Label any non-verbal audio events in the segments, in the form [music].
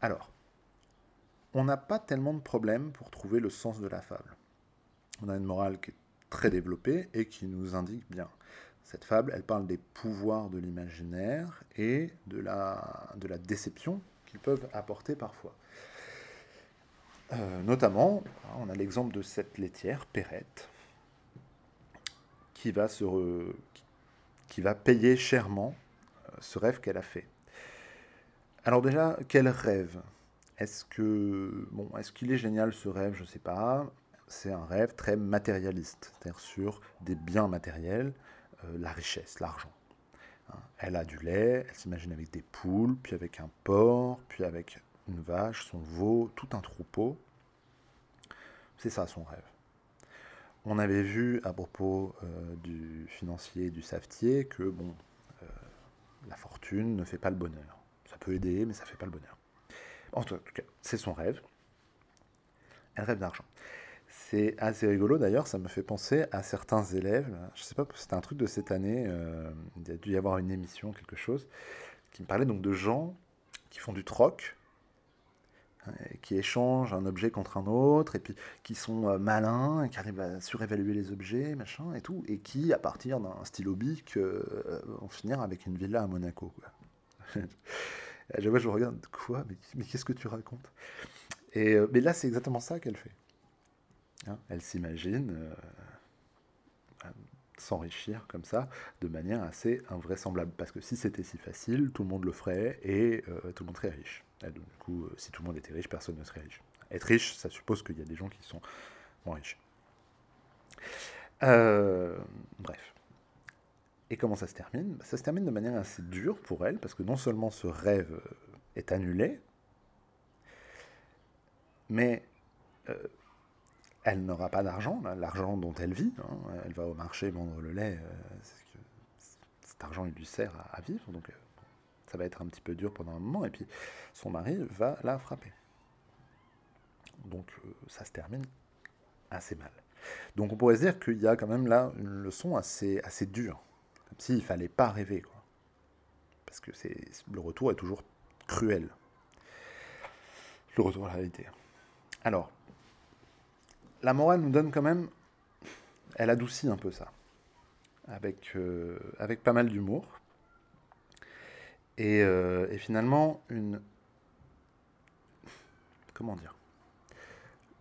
Alors, on n'a pas tellement de problèmes pour trouver le sens de la fable. On a une morale qui est très développée et qui nous indique bien. Cette fable, elle parle des pouvoirs de l'imaginaire et de la, déception qu'ils peuvent apporter parfois. Euh, notamment, on a l'exemple de cette laitière, Perrette, qui va, se qui va payer chèrement euh, ce rêve qu'elle a fait. Alors déjà, quel rêve? Est-ce que bon, est-ce qu'il est génial ce rêve? Je ne sais pas. C'est un rêve très matérialiste, c'est-à-dire sur des biens matériels, euh, la richesse, l'argent. Hein, elle a du lait, elle s'imagine avec des poules, puis avec un porc, puis avec une vache, son veau, tout un troupeau. C'est ça son rêve. On avait vu à propos euh, du financier du savetier que bon, euh, la fortune ne fait pas le bonheur. Peut aider, mais ça fait pas le bonheur. En tout cas, c'est son rêve. Elle rêve d'argent. C'est assez rigolo d'ailleurs, ça me fait penser à certains élèves. Je sais pas, c'était un truc de cette année, euh, il y a dû y avoir une émission, quelque chose, qui me parlait donc de gens qui font du troc qui échangent un objet contre un autre, et puis qui sont euh, malins, et qui arrivent à surévaluer les objets, machin, et tout, et qui, à partir d'un stylo bic, euh, vont finir avec une villa à Monaco. [laughs] je vois, je regarde, quoi? Mais, qu'est-ce que tu racontes? Et, euh, Mais là, c'est exactement ça qu'elle fait. Hein, elle s'imagine s'enrichir comme ça, de manière assez invraisemblable. Parce que si c'était si facile, tout le monde le ferait, et tout le monde serait riche. Du coup, euh, si tout le monde était riche, personne ne serait riche. Être riche, ça suppose qu'il y a des gens qui sont moins riches. Euh, bref. Et comment ça se termine? Ça se termine de manière assez dure pour elle, parce que non seulement ce rêve euh, est annulé, mais elle n'aura pas d'argent, l'argent dont elle vit. Hein. Elle va au marché vendre le lait, cet argent lui sert à, vivre, donc ça va être un petit peu dur pendant un moment, et puis son mari va la frapper. Donc euh, ça se termine assez mal. Donc on pourrait se dire qu'il y a quand même là une leçon assez dure, comme s'il ne fallait pas rêver, quoi. Parce que c'est, le retour est toujours cruel. Le retour à la réalité. Alors, la morale nous donne quand même, elle adoucit un peu ça, avec, euh, avec pas mal d'humour, euh, et, finalement, une. Comment dire?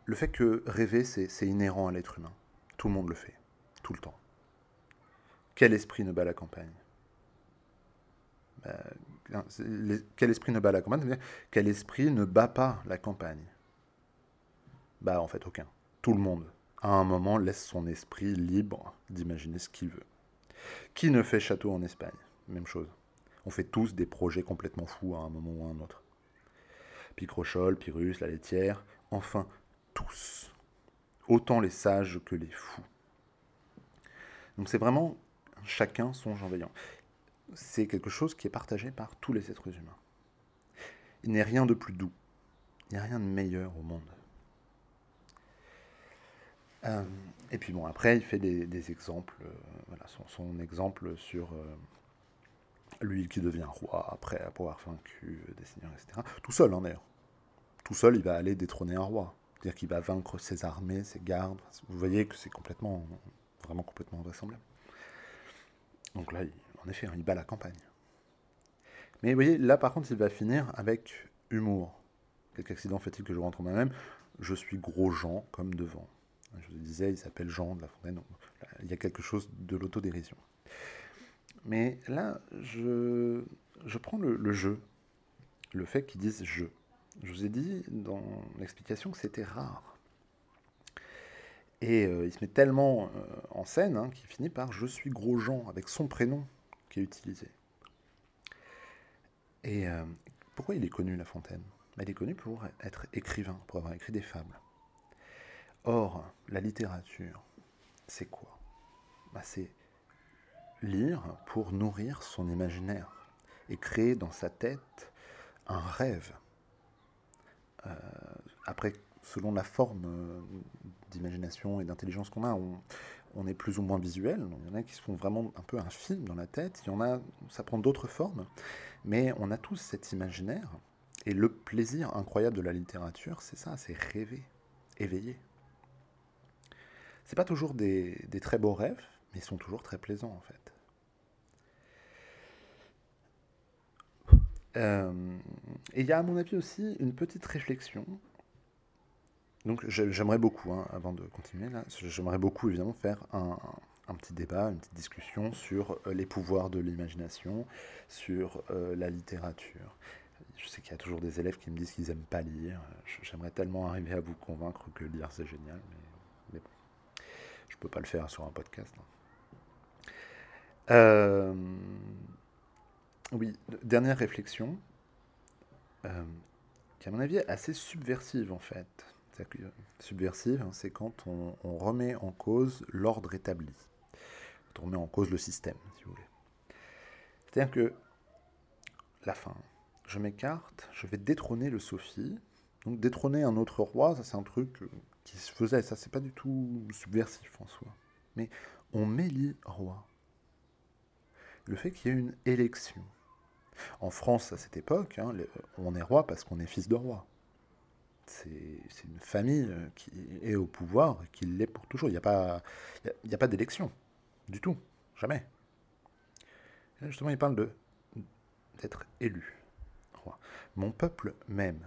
Le fait que rêver, c'est inhérent à l'être humain. Tout le monde le fait, tout le temps. Quel esprit ne bat la campagne? Ben, Quel esprit ne bat la campagne? Quel esprit ne bat pas la campagne? Bah, en fait, aucun. Tout le monde, à un moment, laisse son esprit libre d'imaginer ce qu'il veut. Qui ne fait château en Espagne? Même chose. On fait tous des projets complètement fous à un moment ou à un autre. Picrochole, Pyrrhus, la laitière, enfin tous. Autant les sages que les fous. Donc c'est vraiment chacun son Jean Veillant. C'est quelque chose qui est partagé par tous les êtres humains. Il n'est rien de plus doux. Il n'y a rien de meilleur au monde. Euh, et puis bon, après, il fait des, exemples. Euh, son, exemple sur euh, lui qui devient roi après avoir vaincu des seigneurs, etc. Tout seul, en hein. Tout seul, il va aller détrôner un roi. C'est-à-dire qu'il va vaincre ses armées, ses gardes. Vous voyez que c'est complètement, vraiment complètement invraisemblable. Donc là, en effet, hein, il bat la campagne. Mais vous voyez, là par contre, il va finir avec humour. Quelque accident fait-il que je rentre moi-même? Je suis gros Jean comme devant. Je vous disais, il s'appelle Jean de la Fontaine. il y a quelque chose de l'autodérision. Mais là, je, je prends le, jeu, le fait qu'ils disent je. Je vous ai dit dans l'explication que c'était rare. Et euh, il se met tellement euh, en scène hein, qu'il finit par Je suis gros Jean avec son prénom qui est utilisé. Et euh, pourquoi il est connu, La Fontaine? Bah, Il est connu pour être écrivain, pour avoir écrit des fables. Or, la littérature, c'est quoi? Bah, C'est lire pour nourrir son imaginaire et créer dans sa tête un rêve. Après, selon la forme euh, d'imagination et d'intelligence qu'on a, on, est plus ou moins visuel. Il y en a qui se font vraiment un peu un film dans la tête, il y en a, ça prend d'autres formes, mais on a tous cet imaginaire. Et le plaisir incroyable de la littérature, c'est ça, c'est rêver, éveiller. C'est pas toujours des, très beaux rêves, mais ils sont toujours très plaisants en fait. Euh, et il y a à mon avis aussi une petite réflexion. Donc j'aimerais beaucoup, hein, avant de continuer là, j'aimerais beaucoup évidemment faire un, petit débat, une petite discussion sur euh, les pouvoirs de l'imagination, sur euh, la littérature. Je sais qu'il y a toujours des élèves qui me disent qu'ils n'aiment pas lire. J'aimerais tellement arriver à vous convaincre que lire c'est génial, mais, bon, je peux pas le faire sur un podcast. Hein. Euh, oui, dernière réflexion, qui à mon avis est assez subversive en fait. Subversive, hein, c'est quand on, remet en cause l'ordre établi. Quand on remet en cause le système, si vous voulez. C'est-à-dire que la fin, je m'écarte, je vais détrôner le Sophie. Donc détrôner un autre roi, ça c'est un truc euh, qui se faisait, ça c'est pas du tout subversif en soi. Mais on m'élit roi. Le fait qu'il y ait une élection, en France, à cette époque, hein, on est roi parce qu'on est fils de roi. C'est une famille euh, qui est au pouvoir et qui l'est pour toujours. Il n'y a pas, d'élection, du tout, jamais. Justement, il parle d'être élu roi. Mon peuple m'aime.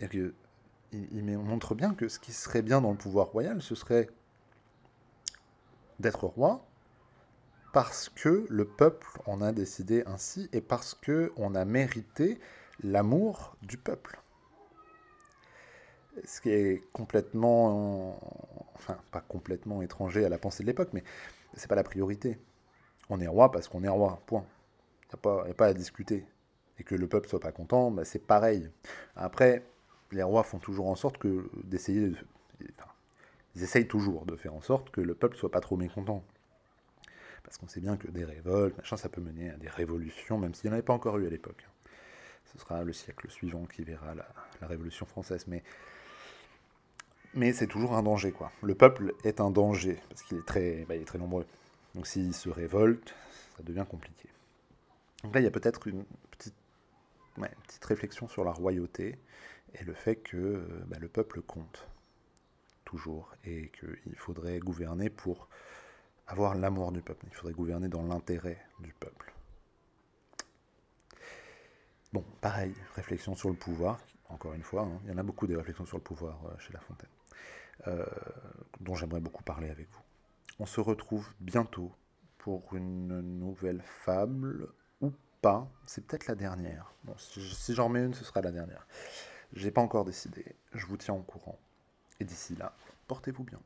Il, il montre bien que ce qui serait bien dans le pouvoir royal, ce serait d'être roi, parce que le peuple en a décidé ainsi et parce que on a mérité l'amour du peuple. Ce qui est complètement, enfin pas complètement étranger à la pensée de l'époque, mais c'est pas la priorité. On est roi parce qu'on est roi, point. Il n'y a, pas à discuter. Et que le peuple soit pas content, bah, c'est pareil. Après, les rois font toujours en sorte que d'essayer, ils essayent toujours de faire en sorte que le peuple soit pas trop mécontent. Parce qu'on sait bien que des révoltes, machin, ça peut mener à des révolutions, même s'il n'y en avait pas encore eu à l'époque. Ce sera le siècle suivant qui verra la, Révolution française. Mais, mais c'est toujours un danger, quoi. Le peuple est un danger, parce qu'il est, très, bah, très nombreux. Donc s'il se révolte, ça devient compliqué. Donc là, il y a peut-être une petite, réflexion sur la royauté et le fait que bah, le peuple compte toujours et qu'il faudrait gouverner pour avoir l'amour du peuple. Il faudrait gouverner dans l'intérêt du peuple. Bon, pareil, réflexion sur le pouvoir, encore une fois, hein. il y en a beaucoup des réflexions sur le pouvoir euh, chez La Fontaine, euh, dont j'aimerais beaucoup parler avec vous. On se retrouve bientôt pour une nouvelle fable, ou pas, c'est peut-être la dernière. Bon, si j'en mets une, ce sera la dernière. J'ai pas encore décidé, je vous tiens au courant. Et d'ici là, portez-vous bien.